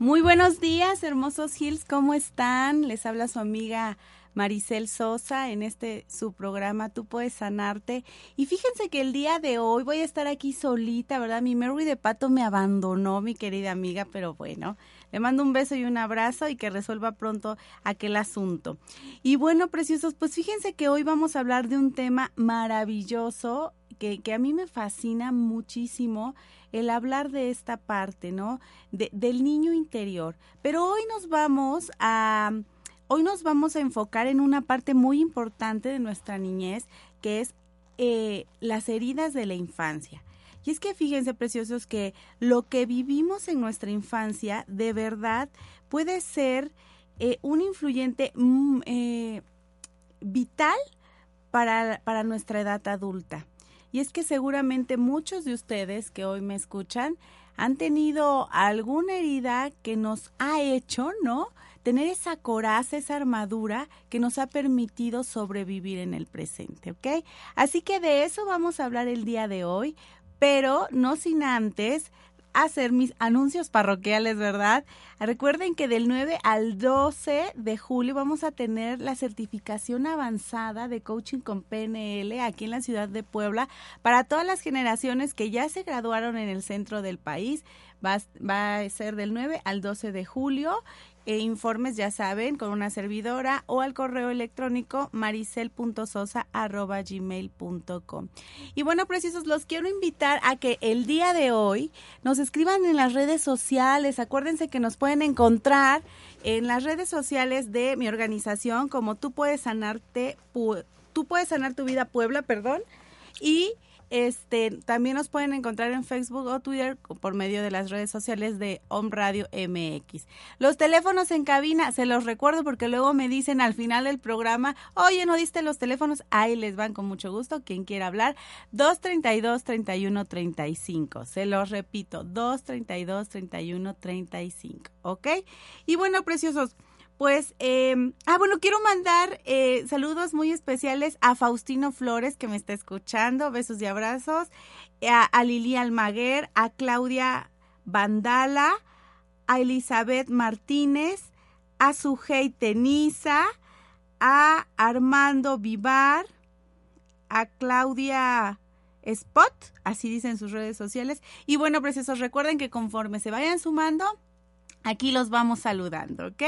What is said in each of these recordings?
Muy buenos días, hermosos Hills, ¿cómo están? Les habla su amiga Maricel Sosa en este su programa Tú puedes sanarte. Y fíjense que el día de hoy voy a estar aquí solita, ¿verdad? Mi Mary de Pato me abandonó, mi querida amiga, pero bueno, le mando un beso y un abrazo y que resuelva pronto aquel asunto. Y bueno, preciosos, pues fíjense que hoy vamos a hablar de un tema maravilloso que, a mí me fascina muchísimo el hablar de esta parte, ¿no? De, del niño interior. Pero hoy nos vamos a, hoy nos vamos a enfocar en una parte muy importante de nuestra niñez, que es eh, las heridas de la infancia. Y es que fíjense, preciosos, que lo que vivimos en nuestra infancia de verdad puede ser eh, un influyente mm, eh, vital para, para nuestra edad adulta. Y es que seguramente muchos de ustedes que hoy me escuchan han tenido alguna herida que nos ha hecho, ¿no? Tener esa coraza, esa armadura que nos ha permitido sobrevivir en el presente, ¿ok? Así que de eso vamos a hablar el día de hoy, pero no sin antes hacer mis anuncios parroquiales, ¿verdad? Recuerden que del 9 al 12 de julio vamos a tener la certificación avanzada de coaching con PNL aquí en la ciudad de Puebla para todas las generaciones que ya se graduaron en el centro del país. Va, a ser del 9 al 12 de julio e informes, ya saben, con una servidora o al correo electrónico maricel.sosa.gmail.com. Y bueno, precisos, los quiero invitar a que el día de hoy nos escriban en las redes sociales. Acuérdense que nos pueden encontrar en las redes sociales de mi organización como tú puedes sanarte, tú puedes sanar tu vida Puebla, perdón, y este, también nos pueden encontrar en Facebook o Twitter por medio de las redes sociales de Home Radio MX. Los teléfonos en cabina, se los recuerdo porque luego me dicen al final del programa, oye, no diste los teléfonos, ahí les van con mucho gusto, quien quiera hablar, 232-3135. Se los repito, 232-3135, ¿ok? Y bueno, preciosos. Pues, eh, ah, bueno, quiero mandar eh, saludos muy especiales a Faustino Flores, que me está escuchando, besos y abrazos, a, a Lili Almaguer, a Claudia Vandala, a Elizabeth Martínez, a Sujei Tenisa, a Armando Vivar, a Claudia Spot, así dicen sus redes sociales. Y bueno, preciosos, recuerden que conforme se vayan sumando, Aquí los vamos saludando, ¿ok?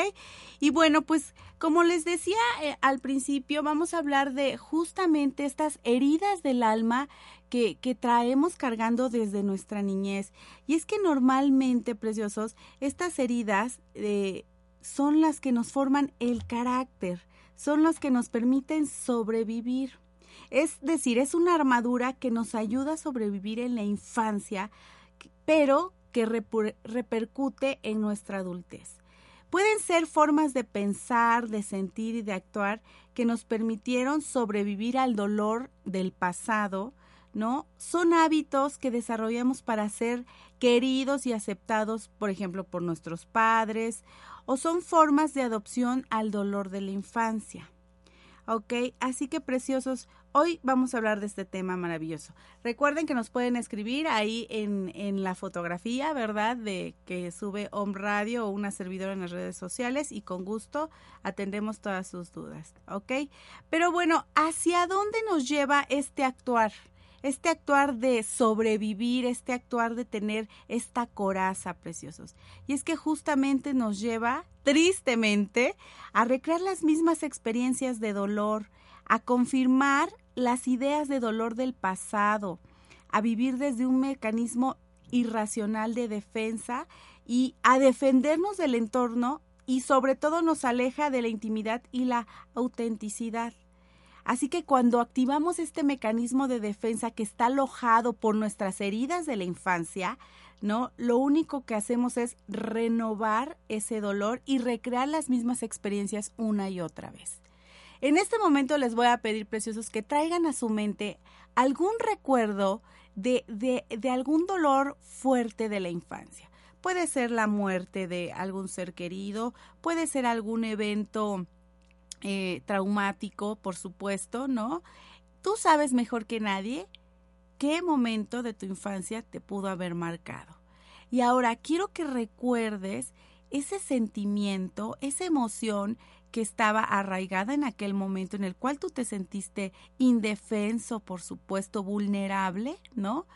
Y bueno, pues como les decía eh, al principio, vamos a hablar de justamente estas heridas del alma que, que, traemos cargando desde nuestra niñez. Y es que normalmente, preciosos, estas heridas eh, son las que nos forman el carácter, son las que nos permiten sobrevivir. Es decir, es una armadura que nos ayuda a sobrevivir en la infancia, pero que repercute en nuestra adultez. Pueden ser formas de pensar, de sentir y de actuar que nos permitieron sobrevivir al dolor del pasado, ¿no? Son hábitos que desarrollamos para ser queridos y aceptados, por ejemplo, por nuestros padres, o son formas de adopción al dolor de la infancia. ¿Ok? Así que preciosos, Hoy vamos a hablar de este tema maravilloso. Recuerden que nos pueden escribir ahí en, en la fotografía, ¿verdad? De que sube Home Radio o una servidora en las redes sociales y con gusto atendemos todas sus dudas, ¿ok? Pero bueno, ¿hacia dónde nos lleva este actuar? este actuar de sobrevivir, este actuar de tener esta coraza, preciosos. Y es que justamente nos lleva, tristemente, a recrear las mismas experiencias de dolor, a confirmar las ideas de dolor del pasado, a vivir desde un mecanismo irracional de defensa y a defendernos del entorno y sobre todo nos aleja de la intimidad y la autenticidad. Así que cuando activamos este mecanismo de defensa que está alojado por nuestras heridas de la infancia, ¿no? Lo único que hacemos es renovar ese dolor y recrear las mismas experiencias una y otra vez. En este momento les voy a pedir, preciosos, que traigan a su mente algún recuerdo de, de, de algún dolor fuerte de la infancia. Puede ser la muerte de algún ser querido, puede ser algún evento eh, traumático, por supuesto, ¿no? Tú sabes mejor que nadie qué momento de tu infancia te pudo haber marcado. Y ahora quiero que recuerdes ese sentimiento, esa emoción que estaba arraigada en aquel momento en el cual tú te sentiste indefenso, por supuesto, vulnerable, ¿no?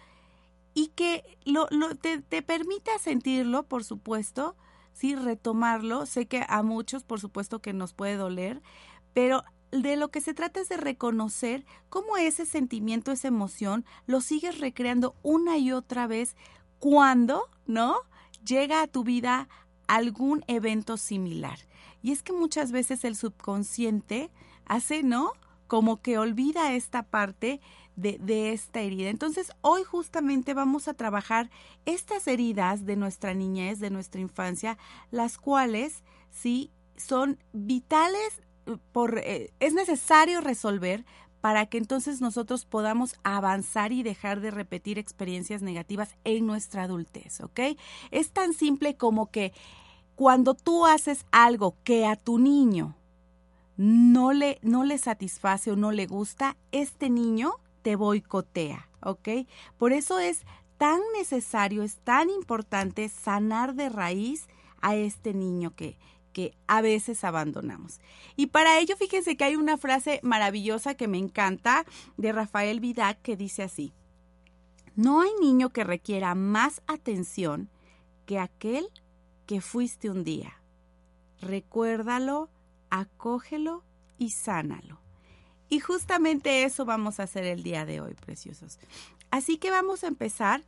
Y que lo, te, te permita sentirlo, por supuesto, sí, retomarlo. Sé que a muchos, por supuesto, que nos puede doler, pero de lo que se trata es de reconocer cómo ese sentimiento, esa emoción, lo sigues recreando una y otra vez cuando, ¿no? Llega a tu vida algún evento similar. Y es que muchas veces el subconsciente hace, ¿no? Como que olvida esta parte de, esta herida. Entonces, hoy justamente vamos a trabajar estas heridas de nuestra niñez, de nuestra infancia, las cuales, sí, son vitales, eh, por, eh, es necesario resolver para que entonces nosotros podamos avanzar y dejar de repetir experiencias negativas en nuestra adultez, ¿ok? Es tan simple como que cuando tú haces algo que a tu niño no le, no le satisface o no le gusta, este niño te boicotea, ¿ok? Por eso es tan necesario, es tan importante sanar de raíz a este niño que, que a veces abandonamos. Y para ello, fíjense que hay una frase maravillosa que me encanta de Rafael Vidac que dice así, no hay niño que requiera más atención que aquel que fuiste un día. Recuérdalo, acógelo y sánalo. Y justamente eso vamos a hacer el día de hoy, preciosos. Así que vamos a empezar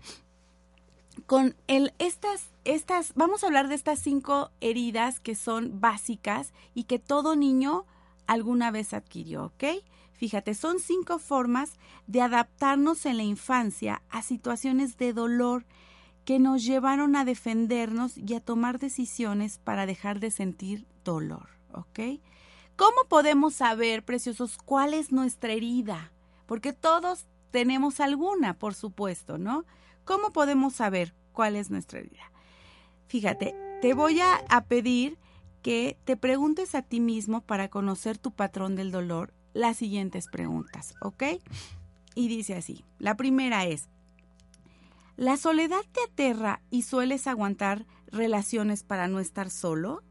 con el, estas, estas, vamos a hablar de estas cinco heridas que son básicas y que todo niño alguna vez adquirió, ¿ok? Fíjate, son cinco formas de adaptarnos en la infancia a situaciones de dolor que nos llevaron a defendernos y a tomar decisiones para dejar de sentir dolor, ¿ok? ¿Cómo podemos saber, preciosos, cuál es nuestra herida? Porque todos tenemos alguna, por supuesto, ¿no? ¿Cómo podemos saber cuál es nuestra herida? Fíjate, te voy a, pedir que te preguntes a ti mismo para conocer tu patrón del dolor las siguientes preguntas, ¿ok? Y dice así, la primera es, ¿la soledad te aterra y sueles aguantar relaciones para no estar solo?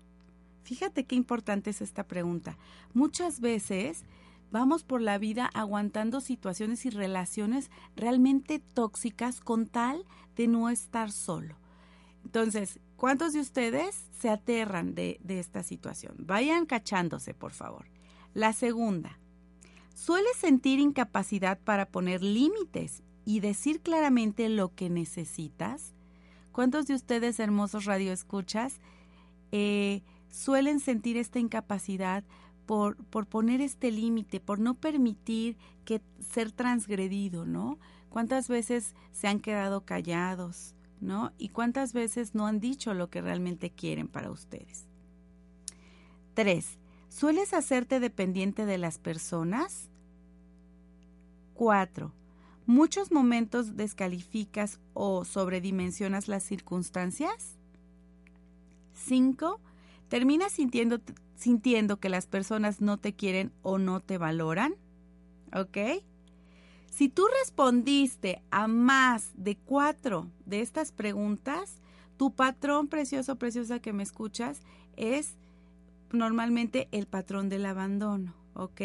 Fíjate qué importante es esta pregunta. Muchas veces vamos por la vida aguantando situaciones y relaciones realmente tóxicas con tal de no estar solo. Entonces, ¿cuántos de ustedes se aterran de, de esta situación? Vayan cachándose, por favor. La segunda, ¿sueles sentir incapacidad para poner límites y decir claramente lo que necesitas? ¿Cuántos de ustedes, hermosos radioescuchas, eh, suelen sentir esta incapacidad por, por poner este límite, por no permitir que ser transgredido, ¿no? ¿Cuántas veces se han quedado callados, ¿no? Y cuántas veces no han dicho lo que realmente quieren para ustedes. Tres, ¿sueles hacerte dependiente de las personas? Cuatro, ¿muchos momentos descalificas o sobredimensionas las circunstancias? Cinco, terminas sintiendo, sintiendo que las personas no te quieren o no te valoran. ¿Ok? Si tú respondiste a más de cuatro de estas preguntas, tu patrón precioso, preciosa que me escuchas, es normalmente el patrón del abandono. ¿Ok?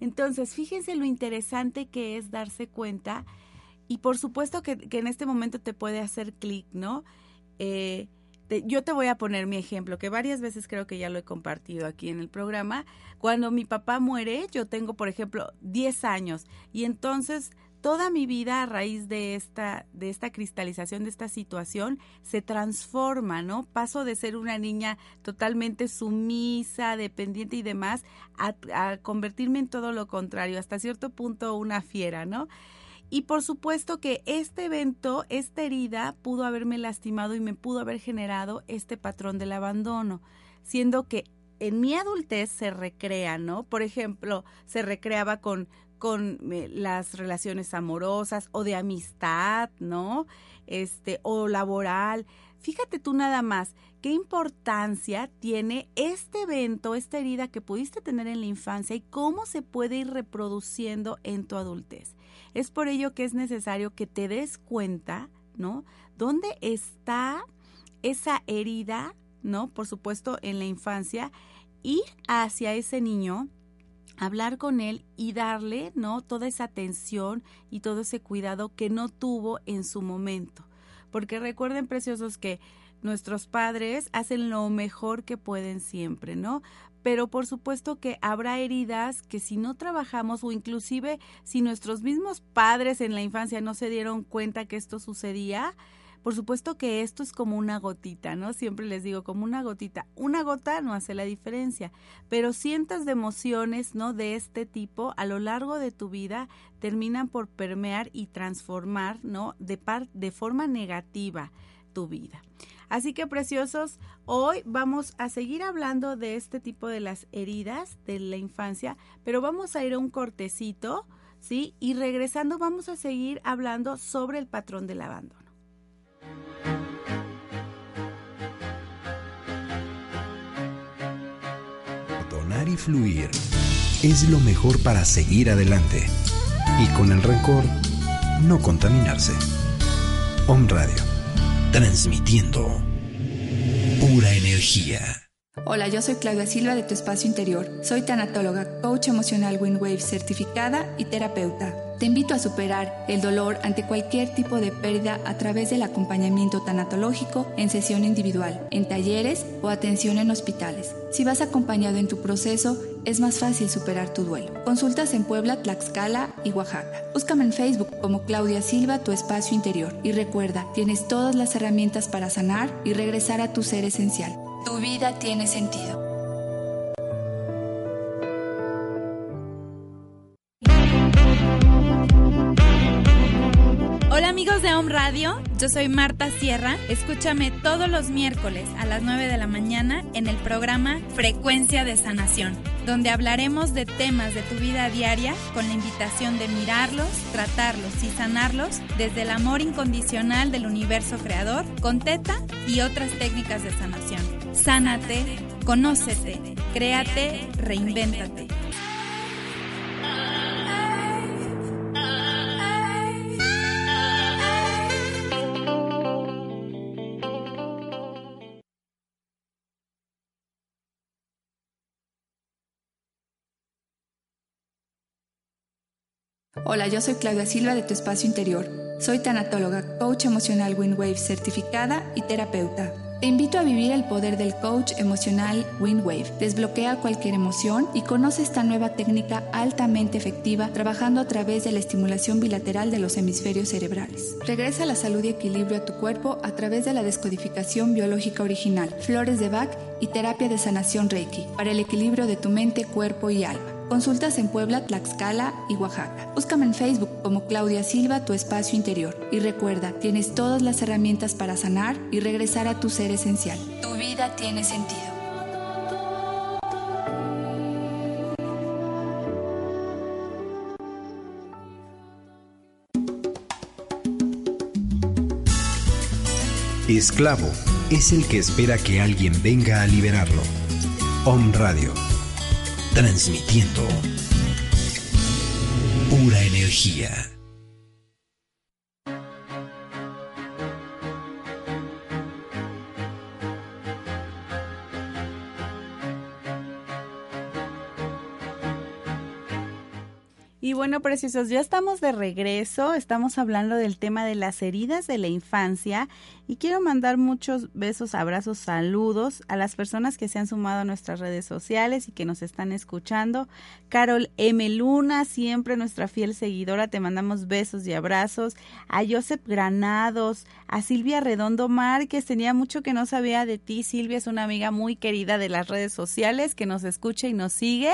Entonces, fíjense lo interesante que es darse cuenta y por supuesto que, en este momento te puede hacer clic, ¿no? Eh, yo te voy a poner mi ejemplo, que varias veces creo que ya lo he compartido aquí en el programa. Cuando mi papá muere, yo tengo, por ejemplo, 10 años y entonces toda mi vida a raíz de esta, de esta cristalización, de esta situación, se transforma, ¿no? Paso de ser una niña totalmente sumisa, dependiente y demás, a, a convertirme en todo lo contrario, hasta cierto punto una fiera, ¿no? Y por supuesto que este evento, esta herida, pudo haberme lastimado y me pudo haber generado este patrón del abandono, siendo que en mi adultez se recrea, ¿no? Por ejemplo, se recreaba con con eh, las relaciones amorosas o de amistad, ¿no? Este, o laboral. Fíjate tú nada más qué importancia tiene este evento, esta herida que pudiste tener en la infancia y cómo se puede ir reproduciendo en tu adultez. Es por ello que es necesario que te des cuenta, ¿no? ¿Dónde está esa herida, ¿no? Por supuesto, en la infancia, ir hacia ese niño hablar con él y darle, ¿no? Toda esa atención y todo ese cuidado que no tuvo en su momento. Porque recuerden, preciosos, que nuestros padres hacen lo mejor que pueden siempre, ¿no? Pero por supuesto que habrá heridas que si no trabajamos o inclusive si nuestros mismos padres en la infancia no se dieron cuenta que esto sucedía, por supuesto que esto es como una gotita, ¿no? Siempre les digo, como una gotita. Una gota no hace la diferencia, pero cientos de emociones, ¿no? De este tipo a lo largo de tu vida terminan por permear y transformar, ¿no? De, par de forma negativa tu vida. Así que preciosos, hoy vamos a seguir hablando de este tipo de las heridas de la infancia, pero vamos a ir a un cortecito, ¿sí? Y regresando vamos a seguir hablando sobre el patrón del abandono. Y fluir es lo mejor para seguir adelante y con el rencor no contaminarse. Om Radio, transmitiendo pura energía. Hola, yo soy Claudia Silva de Tu Espacio Interior. Soy tanatóloga, coach emocional Windwave certificada y terapeuta. Te invito a superar el dolor ante cualquier tipo de pérdida a través del acompañamiento tanatológico en sesión individual, en talleres o atención en hospitales. Si vas acompañado en tu proceso, es más fácil superar tu duelo. Consultas en Puebla, Tlaxcala y Oaxaca. Búscame en Facebook como Claudia Silva, tu espacio interior. Y recuerda, tienes todas las herramientas para sanar y regresar a tu ser esencial. Tu vida tiene sentido. Radio, yo soy Marta Sierra. Escúchame todos los miércoles a las 9 de la mañana en el programa Frecuencia de Sanación, donde hablaremos de temas de tu vida diaria con la invitación de mirarlos, tratarlos y sanarlos desde el amor incondicional del universo creador, con teta y otras técnicas de sanación. Sánate, conócete, créate, reinvéntate. Hola, yo soy Claudia Silva de Tu Espacio Interior. Soy tanatóloga, coach emocional Windwave certificada y terapeuta. Te invito a vivir el poder del coach emocional Windwave. Desbloquea cualquier emoción y conoce esta nueva técnica altamente efectiva trabajando a través de la estimulación bilateral de los hemisferios cerebrales. Regresa la salud y equilibrio a tu cuerpo a través de la descodificación biológica original, flores de Bach y terapia de sanación Reiki para el equilibrio de tu mente, cuerpo y alma. Consultas en Puebla, Tlaxcala y Oaxaca. Búscame en Facebook como Claudia Silva, tu espacio interior. Y recuerda, tienes todas las herramientas para sanar y regresar a tu ser esencial. Tu vida tiene sentido. Esclavo es el que espera que alguien venga a liberarlo. Om Radio transmitiendo pura energía. Bueno, preciosos, ya estamos de regreso, estamos hablando del tema de las heridas de la infancia y quiero mandar muchos besos, abrazos, saludos a las personas que se han sumado a nuestras redes sociales y que nos están escuchando. Carol M. Luna, siempre nuestra fiel seguidora, te mandamos besos y abrazos. A Joseph Granados, a Silvia Redondo Márquez, tenía mucho que no sabía de ti. Silvia es una amiga muy querida de las redes sociales que nos escucha y nos sigue.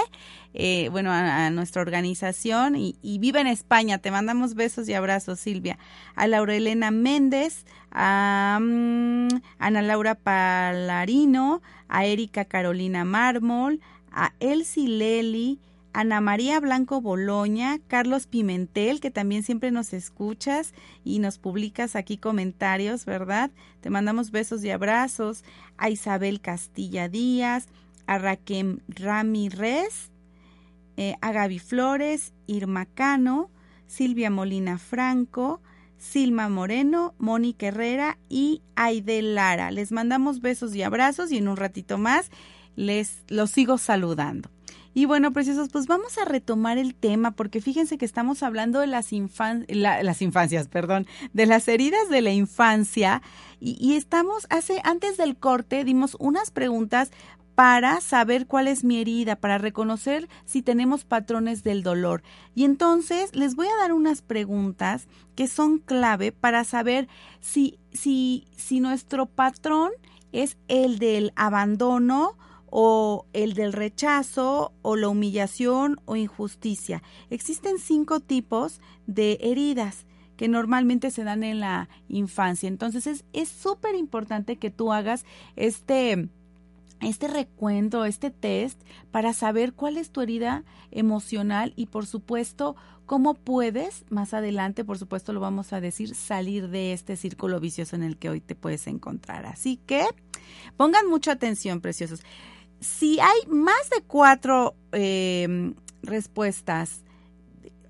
Eh, bueno, a, nuestra organización y, vive en España. Te mandamos besos y abrazos, Silvia. A Laurelena Méndez, a mm, Ana Laura Palarino, a Erika Carolina Mármol, a Elsie Leli, Ana María Blanco Boloña, Carlos Pimentel, que también siempre nos escuchas y nos publicas aquí comentarios, ¿verdad? Te mandamos besos y abrazos. A Isabel Castilla Díaz, a Raquel Ramírez, eh, a Gaby Flores, Irma Cano, Silvia Molina Franco, Silma Moreno, Mónica Herrera y Aide Lara. Les mandamos besos y abrazos y en un ratito más les los sigo saludando. Y bueno, preciosos, pues vamos a retomar el tema porque fíjense que estamos hablando de las, las infancias, perdón, de las heridas de la infancia y, y, estamos hace antes del corte dimos unas preguntas para saber cuál es mi herida, para reconocer si tenemos patrones del dolor. Y entonces les voy a dar unas preguntas que son clave para saber si, si, si nuestro patrón es el del abandono o el del rechazo o la humillación o injusticia. Existen cinco tipos de heridas que normalmente se dan en la infancia. Entonces es súper importante que tú hagas este este recuento, este test, para saber cuál es tu herida emocional y por supuesto cómo puedes, más adelante por supuesto lo vamos a decir, salir de este círculo vicioso en el que hoy te puedes encontrar. Así que pongan mucha atención, preciosos. Si hay más de cuatro em, respuestas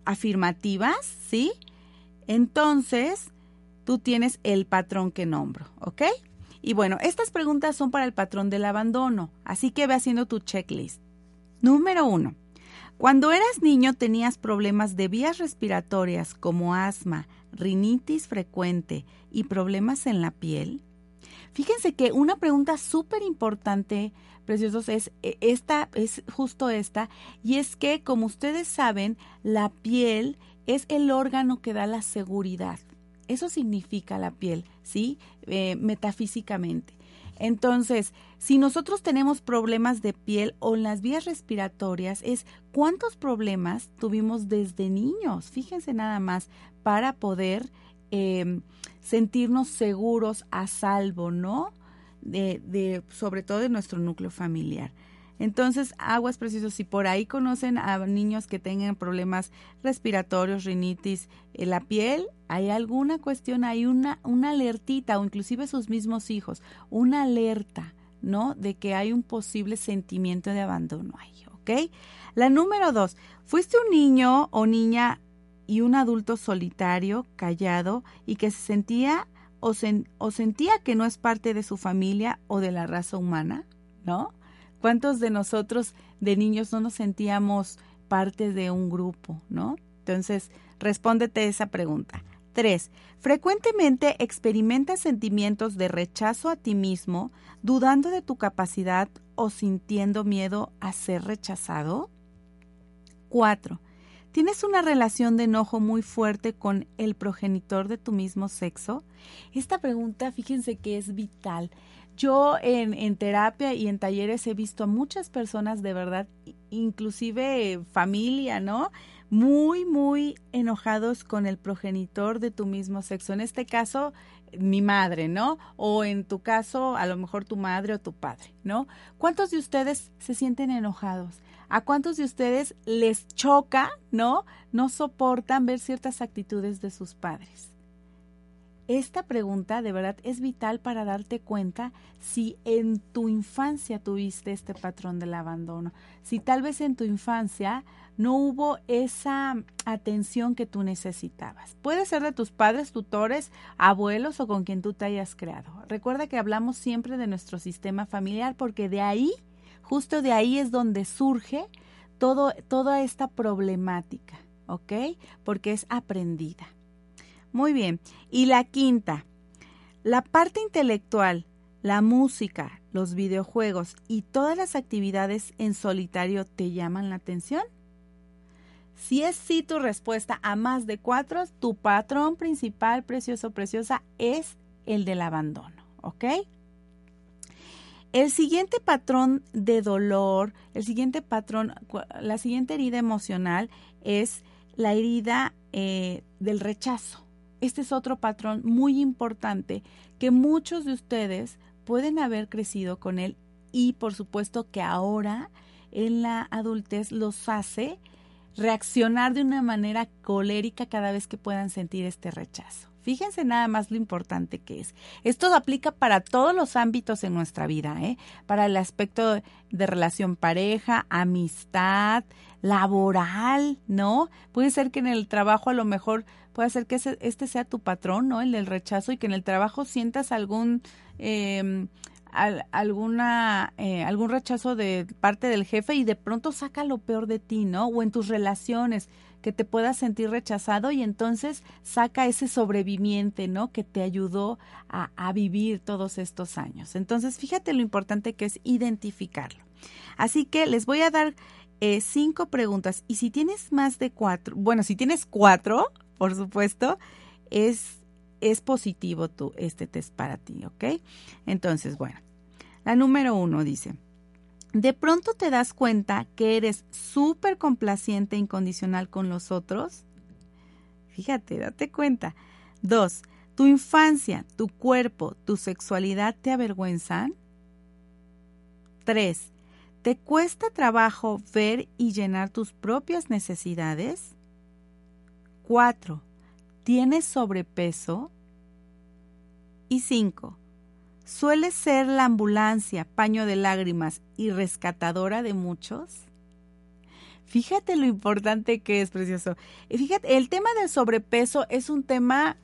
afirmativas, ¿sí? Entonces, tú tienes el patrón que nombro, ¿ok? Y bueno, estas preguntas son para el patrón del abandono, así que ve haciendo tu checklist. Número uno. Cuando eras niño tenías problemas de vías respiratorias como asma, rinitis frecuente y problemas en la piel. Fíjense que una pregunta súper importante, preciosos, es e, esta, es justo esta, y es que, como ustedes saben, la piel es el órgano que da la seguridad. Eso significa la piel, ¿sí? Eh, metafísicamente. Entonces, si nosotros tenemos problemas de piel o en las vías respiratorias, es cuántos problemas tuvimos desde niños, fíjense nada más, para poder em, sentirnos seguros, a salvo, ¿no? De, de, sobre todo de nuestro núcleo familiar. Entonces, aguas precisos, si por ahí conocen a niños que tengan problemas respiratorios, rinitis, en la piel, hay alguna cuestión, hay una, una alertita o inclusive sus mismos hijos, una alerta, ¿no? De que hay un posible sentimiento de abandono ahí, ¿ok? La número dos, fuiste un niño o niña y un adulto solitario, callado y que se sentía o, o sentía que no es parte de su familia o de la raza humana, ¿no? ¿Cuántos de nosotros de niños no nos sentíamos parte de un grupo, no? Entonces, respóndete esa pregunta. Tres, frecuentemente experimentas sentimientos de rechazo a ti mismo, dudando de tu capacidad o sintiendo miedo a ser rechazado. Cuatro, ¿Tienes una relación de enojo muy fuerte con el progenitor de tu mismo sexo? Esta pregunta, fíjense que es vital. Yo en, en, terapia y en talleres he visto a muchas personas de verdad, inclusive familia, ¿no? Muy, muy enojados con el progenitor de tu mismo sexo. En este caso, mi madre, ¿no? O en tu caso, a lo mejor tu madre o tu padre, ¿no? ¿Cuántos de ustedes se sienten enojados? ¿A cuántos de ustedes les choca, ¿no? No soportan ver ciertas actitudes de sus padres. Esta pregunta de verdad es vital para darte cuenta si en tu infancia tuviste este patrón del abandono, si tal vez en tu infancia no hubo esa atención que tú necesitabas. Puede ser de tus padres, tutores, abuelos o con quien tú te hayas creado. Recuerda que hablamos siempre de nuestro sistema familiar porque de ahí, justo de ahí es donde surge todo, toda esta problemática. ¿ok? Porque es aprendida. Muy bien. Y la quinta, la parte intelectual, la música, los videojuegos y todas las actividades en solitario te llaman la atención. Si es sí tu respuesta a más de cuatro, tu patrón principal, precioso, preciosa, es el del abandono, ¿ok? El siguiente patrón de dolor, el siguiente patrón, la siguiente herida emocional es la herida eh, del rechazo. Este es otro patrón muy importante que muchos de ustedes pueden haber crecido con él y por supuesto que ahora en la adultez los hace reaccionar de una manera colérica cada vez que puedan sentir este rechazo. Fíjense nada más lo importante que es. Esto aplica para todos los ámbitos en nuestra vida, ¿eh? para el aspecto de relación pareja, amistad, laboral, ¿no? Puede ser que en el trabajo a lo mejor puede ser que este sea tu patrón, ¿no? El del rechazo y que en el trabajo sientas algún... Eh, alguna eh, algún rechazo de parte del jefe y de pronto saca lo peor de ti, ¿no? O en tus relaciones que te puedas sentir rechazado y entonces saca ese sobreviviente, ¿no? Que te ayudó a, a vivir todos estos años. Entonces, fíjate lo importante que es identificarlo. Así que les voy a dar eh, cinco preguntas y si tienes más de cuatro, bueno, si tienes cuatro, por supuesto, es es positivo tu, este test para ti, ¿ok? Entonces, bueno, la número uno dice, de pronto te das cuenta que eres súper complaciente e incondicional con los otros. Fíjate, date cuenta. Dos, tu infancia, tu cuerpo, tu sexualidad te avergüenzan. Tres, ¿te cuesta trabajo ver y llenar tus propias necesidades? Cuatro, ¿tienes sobrepeso? Y cinco, suele ser la ambulancia, paño de lágrimas y rescatadora de muchos? Fíjate lo importante que es, precioso. Fíjate, el tema del sobrepeso es un tema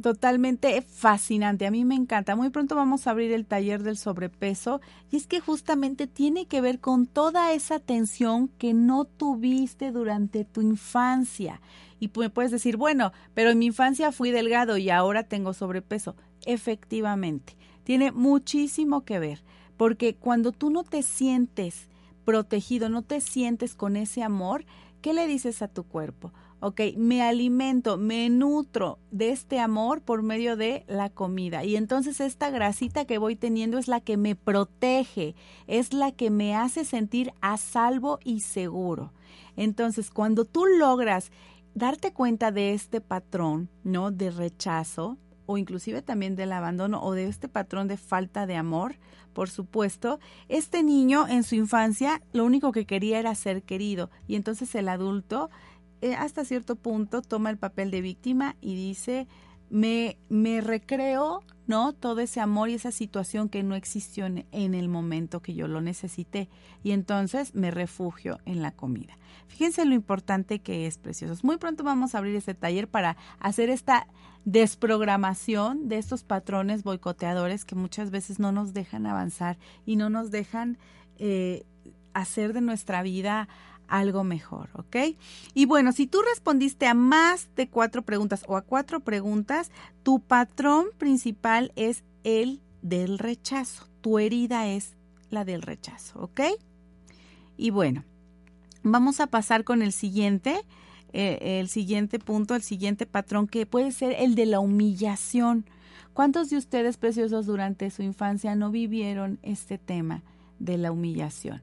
totalmente fascinante. A mí me encanta. Muy pronto vamos a abrir el taller del sobrepeso y es que justamente tiene que ver con toda esa tensión que no tuviste durante tu infancia. Y puedes decir, bueno, pero en mi infancia fui delgado y ahora tengo sobrepeso. Efectivamente tiene muchísimo que ver, porque cuando tú no te sientes protegido, no te sientes con ese amor, ¿qué le dices a tu cuerpo? Ok, me alimento, me nutro de este amor por medio de la comida. Y entonces esta grasita que voy teniendo es la que me protege, es la que me hace sentir a salvo y seguro. Entonces, cuando tú logras darte cuenta de este patrón, ¿no? De rechazo, o inclusive también del abandono o de este patrón de falta de amor, por supuesto, este niño en su infancia lo único que quería era ser querido y entonces el adulto eh, hasta cierto punto toma el papel de víctima y dice, me, me recreo, ¿no? Todo ese amor y esa situación que no existió en, el momento que yo lo necesité. Y entonces me refugio en la comida. Fíjense lo importante que es, preciosos. Muy pronto vamos a abrir este taller para hacer esta desprogramación de estos patrones boicoteadores que muchas veces no nos dejan avanzar y no nos dejan eh, hacer de nuestra vida algo mejor, ¿ok? Y bueno, si tú respondiste a más de cuatro preguntas o a cuatro preguntas, tu patrón principal es el del rechazo. Tu herida es la del rechazo, ¿ok? Y bueno, vamos a pasar con el siguiente, eh, el siguiente punto, el siguiente patrón que puede ser el de la humillación. ¿Cuántos de ustedes, preciosos, durante su infancia no vivieron este tema de la humillación?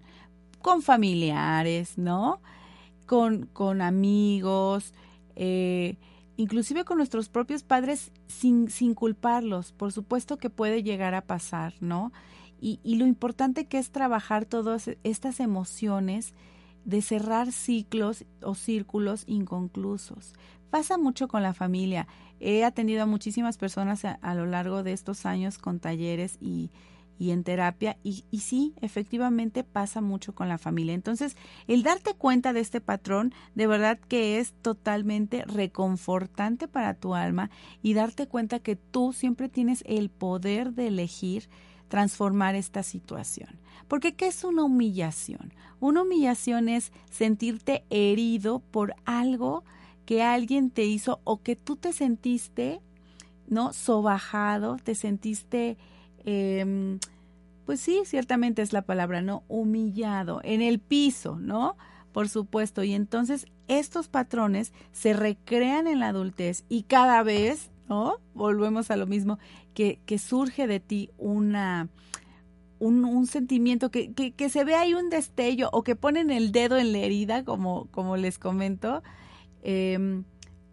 Con familiares, ¿no? Con, con amigos, eh, inclusive con nuestros propios padres sin, sin culparlos. Por supuesto que puede llegar a pasar, ¿no? Y, y lo importante que es trabajar todas estas emociones de cerrar ciclos o círculos inconclusos. Pasa mucho con la familia. He atendido a muchísimas personas a lo largo de estos años con talleres y, y en terapia y, sí, efectivamente pasa mucho con la familia. Entonces, el darte cuenta de este patrón, de verdad que es totalmente reconfortante para tu alma y darte cuenta que tú siempre tienes el poder de elegir transformar esta situación. Porque ¿qué es una humillación? Una humillación es sentirte herido por algo que alguien te hizo o que tú te sentiste, ¿no? Sobajado, te sentiste, em, pues sí, ciertamente es la palabra, ¿no? Humillado, en el piso, ¿no? Por supuesto. Y entonces estos patrones se recrean en la adultez y cada vez, ¿no? Volvemos a lo mismo, que, surge de ti una, un, sentimiento, que, que, se ve ahí un destello o que ponen el dedo en la herida, como, como les comento, em,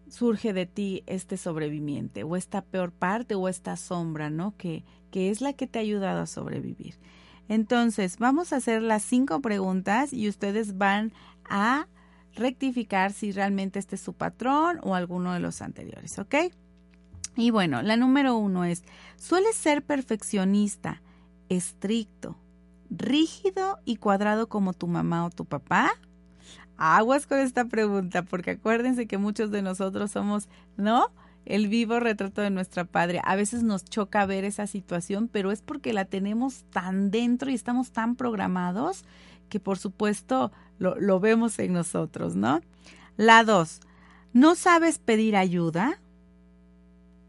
surge de ti este sobreviviente o esta peor parte o esta sombra, ¿no? Que, que es la que te ha ayudado a sobrevivir. Entonces, vamos a hacer las cinco preguntas y ustedes van a rectificar si realmente este es su patrón o alguno de los anteriores, ¿ok? Y bueno, la número uno es, ¿sueles ser perfeccionista? estricto, rígido y cuadrado como tu mamá o tu papá? Aguas con esta pregunta, porque acuérdense que muchos de nosotros somos, ¿no? El vivo retrato de nuestra padre. A veces nos choca ver esa situación, pero es porque la tenemos tan dentro y estamos tan programados que por supuesto lo, vemos en nosotros, ¿no? La dos, ¿no sabes pedir ayuda?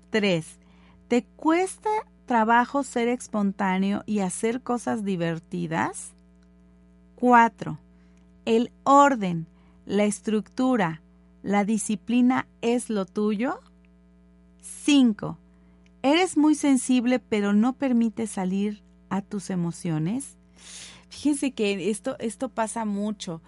Tres, ¿te cuesta trabajo ser espontáneo y hacer cosas divertidas. 4. El orden, la estructura, la disciplina es lo tuyo. 5. Eres muy sensible pero no permite salir a tus emociones. Fíjense que esto, esto pasa mucho.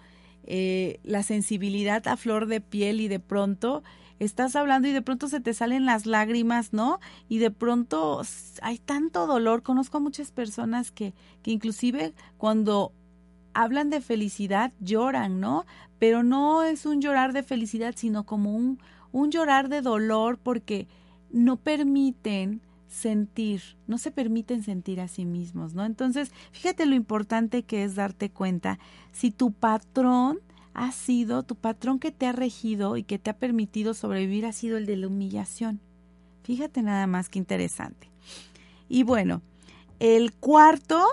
Eh, la sensibilidad a flor de piel y de pronto estás hablando y de pronto se te salen las lágrimas, ¿no? Y de pronto hay tanto dolor. Conozco a muchas personas que, que inclusive cuando hablan de felicidad lloran, ¿no? Pero no es un llorar de felicidad, sino como un, un llorar de dolor porque no permiten sentir, no se permiten sentir a sí mismos, ¿no? Entonces, fíjate lo importante que es darte cuenta si tu patrón ha sido, tu patrón que te ha regido y que te ha permitido sobrevivir ha sido el de la humillación. Fíjate nada más que interesante. Y bueno, el cuarto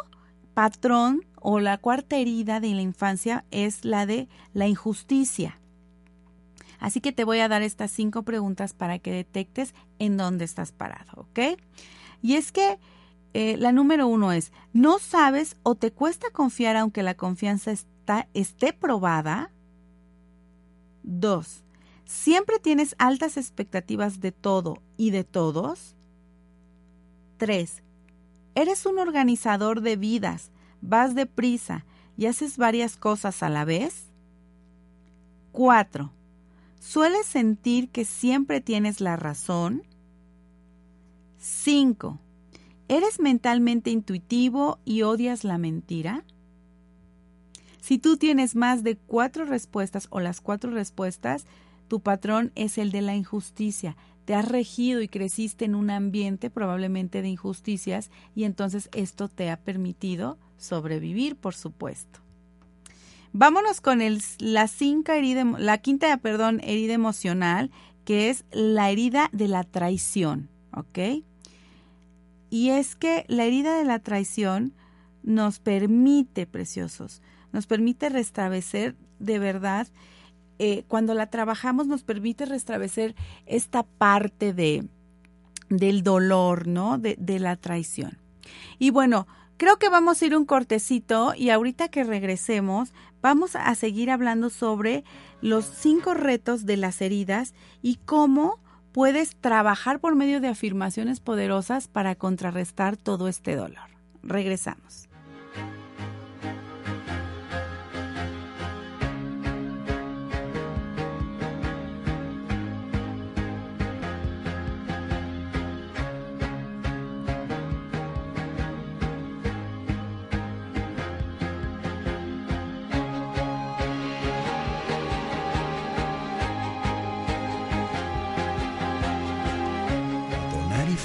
patrón o la cuarta herida de la infancia es la de la injusticia. Así que te voy a dar estas cinco preguntas para que detectes en dónde estás parado, ¿ok? Y es que eh, la número uno es, no sabes o te cuesta confiar aunque la confianza está, esté probada. Dos, siempre tienes altas expectativas de todo y de todos. Tres, eres un organizador de vidas, vas deprisa y haces varias cosas a la vez. Cuatro, ¿Sueles sentir que siempre tienes la razón? 5. ¿Eres mentalmente intuitivo y odias la mentira? Si tú tienes más de cuatro respuestas o las cuatro respuestas, tu patrón es el de la injusticia. Te has regido y creciste en un ambiente probablemente de injusticias y entonces esto te ha permitido sobrevivir, por supuesto. Vámonos con la, herida, la quinta herida emocional, que es la herida de la traición, ¿ok? Y es que la herida de la traición nos permite, preciosos, nos permite restablecer de verdad, eh, cuando la trabajamos nos permite restablecer esta parte de, del dolor, ¿no? De la traición. Y bueno, Creo que vamos a ir un cortecito y ahorita que regresemos vamos a seguir hablando sobre los cinco retos de las heridas y cómo puedes trabajar por medio de afirmaciones poderosas para contrarrestar todo este dolor. Regresamos.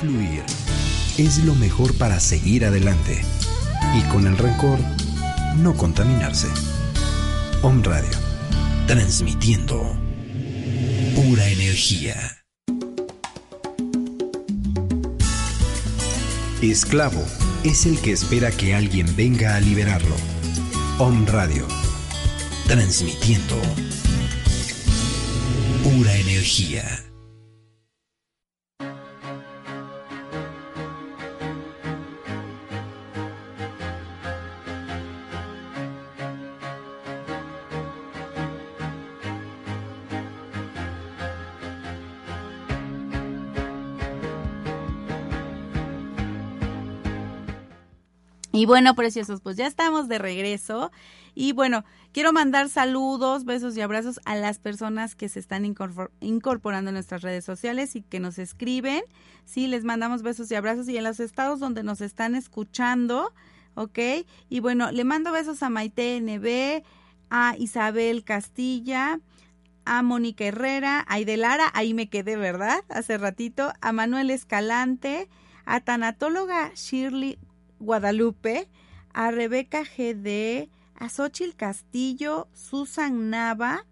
Fluir es lo mejor para seguir adelante y con el rencor no contaminarse. Om Radio, transmitiendo pura energía. Esclavo es el que espera que alguien venga a liberarlo. Om Radio, transmitiendo pura energía. Y bueno, preciosos, pues ya estamos de regreso. Y bueno, quiero mandar saludos, besos y abrazos a las personas que se están incorporando en nuestras redes sociales y que nos escriben. Sí, les mandamos besos y abrazos y en los estados donde nos están escuchando, ¿ok? Y bueno, le mando besos a Maite NB, a Isabel Castilla, a Mónica Herrera, a Idelara, ahí me quedé, ¿verdad? Hace ratito, a Manuel Escalante, a tanatóloga Shirley Guadalupe, a Rebeca GD, a Xochil Castillo, Susan Nava,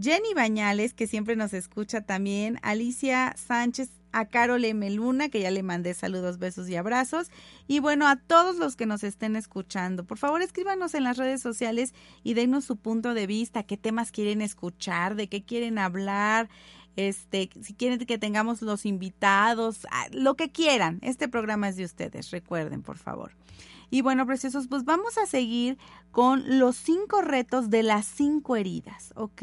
Jenny Bañales, que siempre nos escucha también, Alicia Sánchez, a Carol M. Luna, que ya le mandé saludos, besos y abrazos, y bueno, a todos los que nos estén escuchando. Por favor, escríbanos en las redes sociales y denos su punto de vista, qué temas quieren escuchar, de qué quieren hablar, este, si quieren que tengamos los invitados, ah, lo que quieran. Este programa es de ustedes, recuerden, por favor. Y bueno, preciosos, pues vamos a seguir con los cinco retos de las cinco heridas, ¿ok?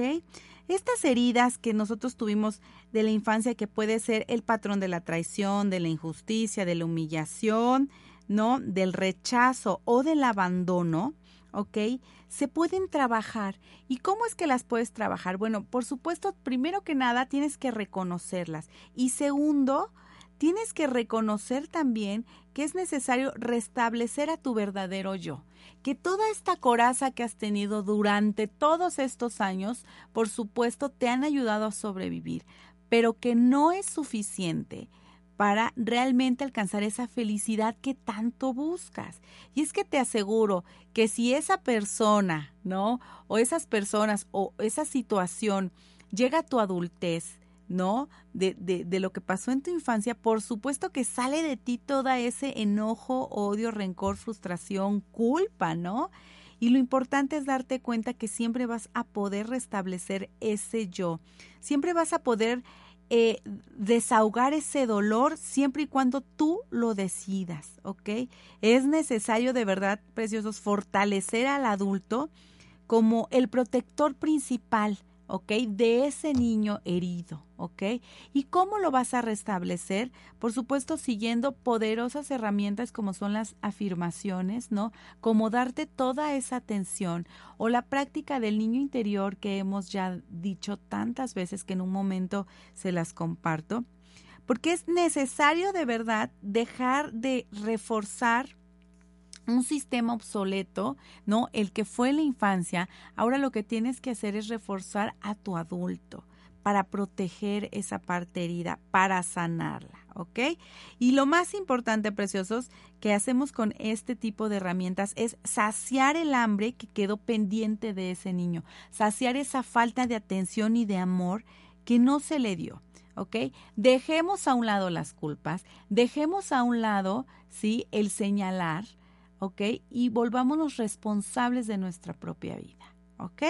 Estas heridas que nosotros tuvimos de la infancia, que puede ser el patrón de la traición, de la injusticia, de la humillación, ¿no? Del rechazo o del abandono, ¿ok? Se pueden trabajar. ¿Y cómo es que las puedes trabajar? Bueno, por supuesto, primero que nada, tienes que reconocerlas. Y segundo, tienes que reconocer también que es necesario restablecer a tu verdadero yo, que toda esta coraza que has tenido durante todos estos años, por supuesto, te han ayudado a sobrevivir, pero que no es suficiente para realmente alcanzar esa felicidad que tanto buscas. Y es que te aseguro que si esa persona, ¿no? O esas personas o esa situación llega a tu adultez, ¿no? De, de, lo que pasó en tu infancia, por supuesto que sale de ti todo ese enojo, odio, rencor, frustración, culpa, ¿no? Y lo importante es darte cuenta que siempre vas a poder restablecer ese yo, siempre vas a poder eh, desahogar ese dolor siempre y cuando tú lo decidas, ¿ok? Es necesario de verdad, preciosos, fortalecer al adulto como el protector principal ¿ok? De ese niño herido, ¿ok? ¿Y cómo lo vas a restablecer? Por supuesto, siguiendo poderosas herramientas como son las afirmaciones, ¿no? Como darte toda esa atención o la práctica del niño interior que hemos ya dicho tantas veces que en un momento se las comparto. Porque es necesario de verdad dejar de reforzar un sistema obsoleto, ¿no? El que fue la infancia, ahora lo que tienes que hacer es reforzar a tu adulto para proteger esa parte herida, para sanarla, ¿ok? Y lo más importante, preciosos, que hacemos con este tipo de herramientas es saciar el hambre que quedó pendiente de ese niño, saciar esa falta de atención y de amor que no se le dio. ¿ok? Dejemos a un lado las culpas, dejemos a un lado, ¿sí? El señalar, ¿ok? Y volvámonos responsables de nuestra propia vida, ¿ok?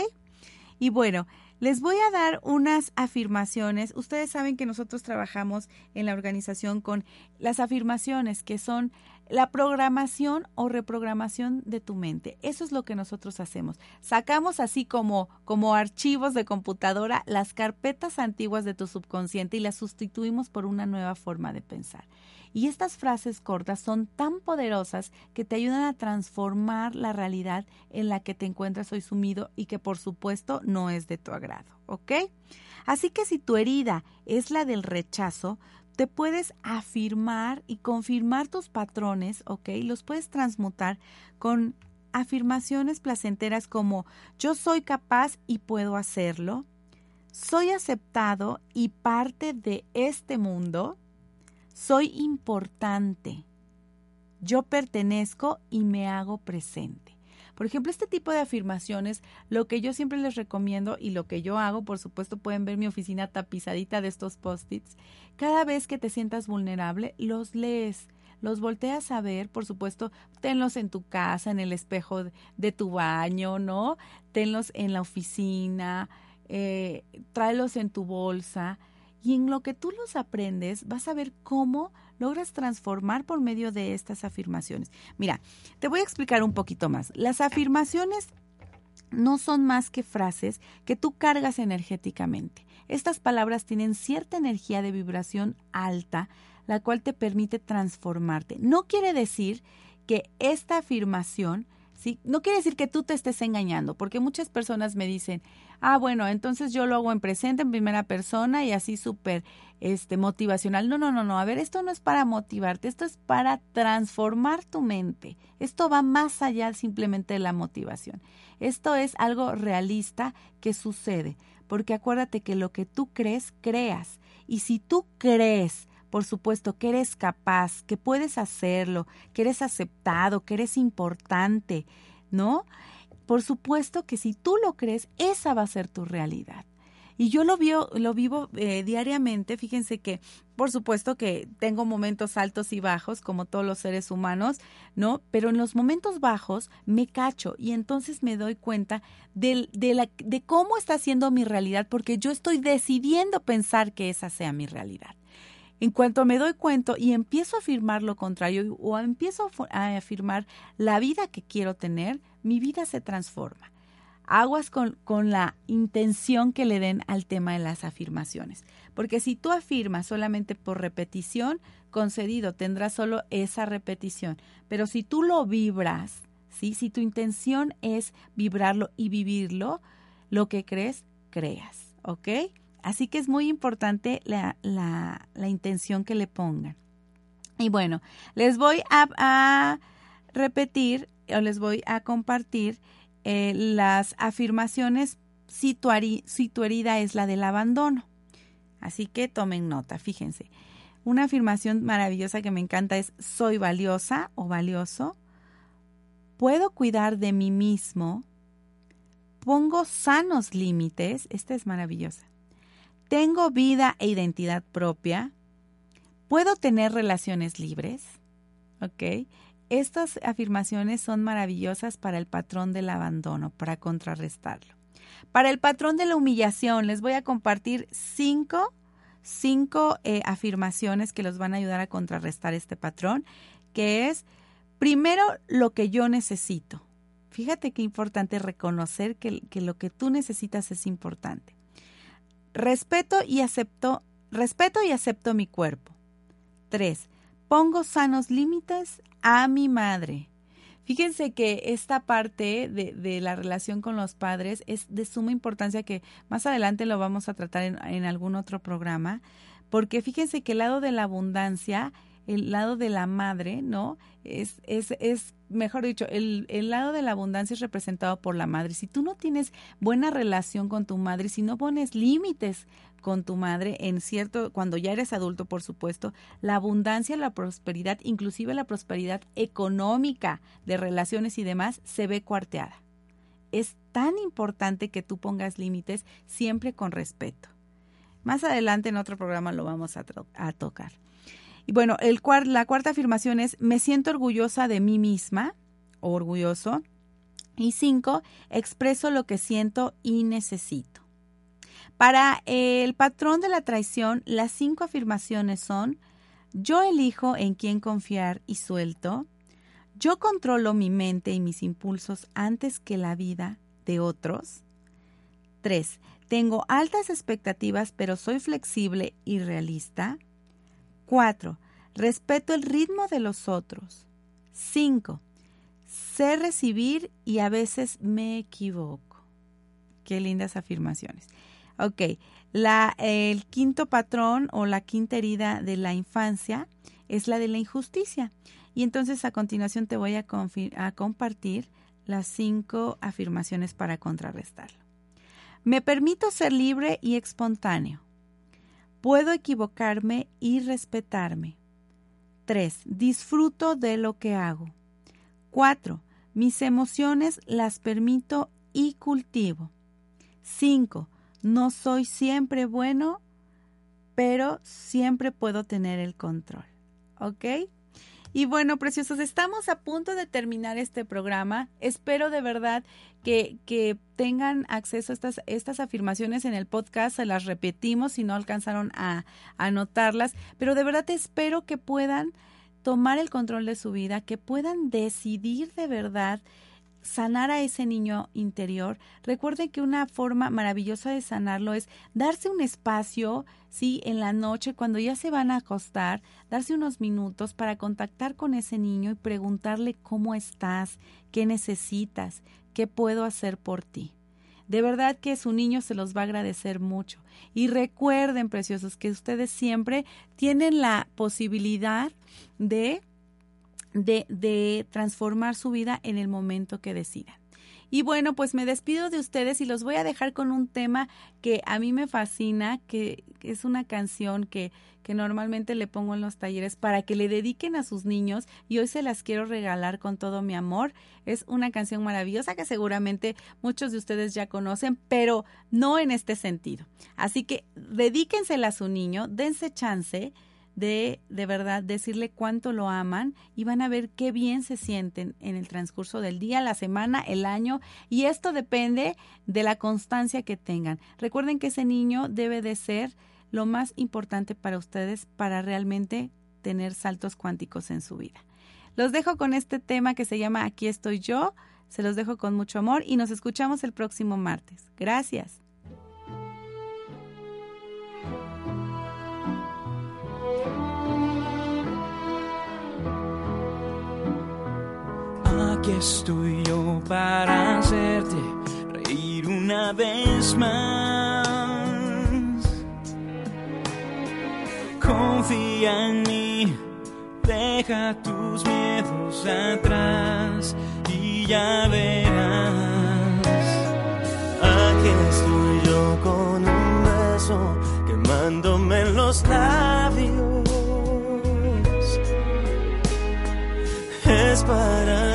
Y bueno, les voy a dar unas afirmaciones. Ustedes saben que nosotros trabajamos en la organización con las afirmaciones, que son la programación o reprogramación de tu mente. Eso es lo que nosotros hacemos. Sacamos así como, como archivos de computadora las carpetas antiguas de tu subconsciente y las sustituimos por una nueva forma de pensar. Y estas frases cortas son tan poderosas que te ayudan a transformar la realidad en la que te encuentras hoy sumido y que por supuesto no es de tu agrado, ¿ok? Así que si tu herida es la del rechazo, te puedes afirmar y confirmar tus patrones, ¿ok? Los puedes transmutar con afirmaciones placenteras como yo soy capaz y puedo hacerlo, soy aceptado y parte de este mundo, soy importante. Yo pertenezco y me hago presente. Por ejemplo, este tipo de afirmaciones, lo que yo siempre les recomiendo y lo que yo hago, por supuesto pueden ver mi oficina tapizadita de estos post-its, cada vez que te sientas vulnerable, los lees, los volteas a ver, por supuesto, tenlos en tu casa, en el espejo de tu baño, ¿no? Tenlos en la oficina, eh, tráelos en tu bolsa y en lo que tú los aprendes vas a ver cómo logras transformar por medio de estas afirmaciones. Mira, te voy a explicar un poquito más. Las afirmaciones no son más que frases que tú cargas energéticamente. Estas palabras tienen cierta energía de vibración alta, la cual te permite transformarte. No quiere decir que esta afirmación No quiere decir que tú te estés engañando, porque muchas personas me dicen, ah, bueno, entonces yo lo hago en presente, en primera persona y así súper este, motivacional. No, no, no, no, a ver, esto no es para motivarte, esto es para transformar tu mente. Esto va más allá simplemente de la motivación. Esto es algo realista que sucede, porque acuérdate que lo que tú crees, creas. Y si tú crees, por supuesto, que eres capaz, que puedes hacerlo, que eres aceptado, que eres importante, ¿no? Por supuesto que si tú lo crees, esa va a ser tu realidad. Y yo lo, lo vivo eh, diariamente. Fíjense que, por supuesto que tengo momentos altos y bajos, como todos los seres humanos, ¿no? Pero en los momentos bajos me cacho y entonces me doy cuenta de, de cómo está siendo mi realidad, porque yo estoy decidiendo pensar que esa sea mi realidad. En cuanto me doy cuenta y empiezo a afirmar lo contrario o empiezo a afirmar la vida que quiero tener, mi vida se transforma. Aguas con, la intención que le den al tema de las afirmaciones. Porque si tú afirmas solamente por repetición, concedido, tendrás solo esa repetición. Pero si tú lo vibras, ¿sí? si tu intención es vibrarlo y vivirlo, lo que crees, creas. ¿Ok? Así que es muy importante la, intención que le pongan. Y bueno, les voy a, repetir o les voy a compartir eh, las afirmaciones si tu, si tu herida es la del abandono. Así que tomen nota, fíjense. Una afirmación maravillosa que me encanta es soy valiosa o valioso. Puedo cuidar de mí mismo. Pongo sanos límites. Esta es maravillosa tengo vida e identidad propia, puedo tener relaciones libres, ¿ok? Estas afirmaciones son maravillosas para el patrón del abandono, para contrarrestarlo. Para el patrón de la humillación, les voy a compartir cinco, cinco eh, afirmaciones que los van a ayudar a contrarrestar este patrón, que es, primero, lo que yo necesito. Fíjate qué importante reconocer que, que lo que tú necesitas es importante. Respeto y acepto, respeto y acepto mi cuerpo. 3. Pongo sanos límites a mi madre. Fíjense que esta parte de, la relación con los padres es de suma importancia que más adelante lo vamos a tratar en algún otro programa, porque fíjense que el lado de la abundancia el lado de la madre, ¿no? Es, es, es mejor dicho, el, el, lado de la abundancia es representado por la madre. Si tú no tienes buena relación con tu madre, si no pones límites con tu madre en cierto, cuando ya eres adulto, por supuesto, la abundancia, la prosperidad, inclusive la prosperidad económica de relaciones y demás, se ve cuarteada. Es tan importante que tú pongas límites siempre con respeto. Más adelante en otro programa lo vamos a, a tocar. Y bueno, el la cuarta afirmación es, me siento orgullosa de mí misma, o orgulloso. Y cinco, expreso lo que siento y necesito. Para el patrón de la traición, las cinco afirmaciones son, yo elijo en quién confiar y suelto, yo controlo mi mente y mis impulsos antes que la vida de otros. Tres, Tengo altas expectativas pero soy flexible y realista. 4. Respeto el ritmo de los otros. 5. Sé recibir y a veces me equivoco. Qué lindas afirmaciones. Ok, la, el quinto patrón o la quinta herida de la infancia es la de la injusticia. Y entonces a continuación te voy a, a compartir las cinco afirmaciones para contrarrestarlo. Me permito ser libre y espontáneo. Puedo equivocarme y respetarme. 3. Disfruto de lo que hago. 4. Mis emociones las permito y cultivo. 5. No soy siempre bueno, pero siempre puedo tener el control. ¿Ok? Y bueno, preciosos, estamos a punto de terminar este programa. Espero de verdad que, que tengan acceso a estas, estas afirmaciones en el podcast. Se las repetimos si no alcanzaron a, anotarlas. Pero de verdad espero que puedan tomar el control de su vida, que puedan decidir de verdad sanar a ese niño interior. Recuerden que una forma maravillosa de sanarlo es darse un espacio, sí, en la noche cuando ya se van a acostar, darse unos minutos para contactar con ese niño y preguntarle cómo estás, qué necesitas, qué puedo hacer por ti. De verdad que su niño se los va a agradecer mucho. Y recuerden, preciosos, que ustedes siempre tienen la posibilidad de de, transformar su vida en el momento que decidan. Y bueno, pues me despido de ustedes y los voy a dejar con un tema que a mí me fascina, que es una canción que, que normalmente le pongo en los talleres para que le dediquen a sus niños y hoy se las quiero regalar con todo mi amor. Es una canción maravillosa que seguramente muchos de ustedes ya conocen, pero no en este sentido. Así que dedíquensela a su niño, dense chance de de verdad decirle cuánto lo aman y van a ver qué bien se sienten en el transcurso del día, la semana, el año y esto depende de la constancia que tengan. Recuerden que ese niño debe de ser lo más importante para ustedes para realmente tener saltos cuánticos en su vida. Los dejo con este tema que se llama Aquí estoy yo. Se los dejo con mucho amor y nos escuchamos el próximo martes. Gracias. Aquí estoy yo para hacerte reír una vez más. Confía en mí, deja tus miedos atrás y ya verás. Aquí estoy yo con un beso quemándome en los labios. Es para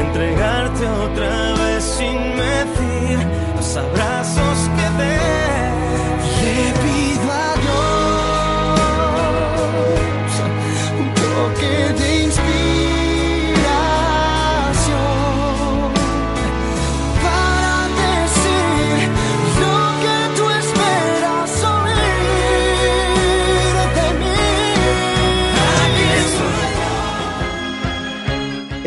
entregarte otra vez sin medir los abrazos que dé. Le pido a Dios un toque de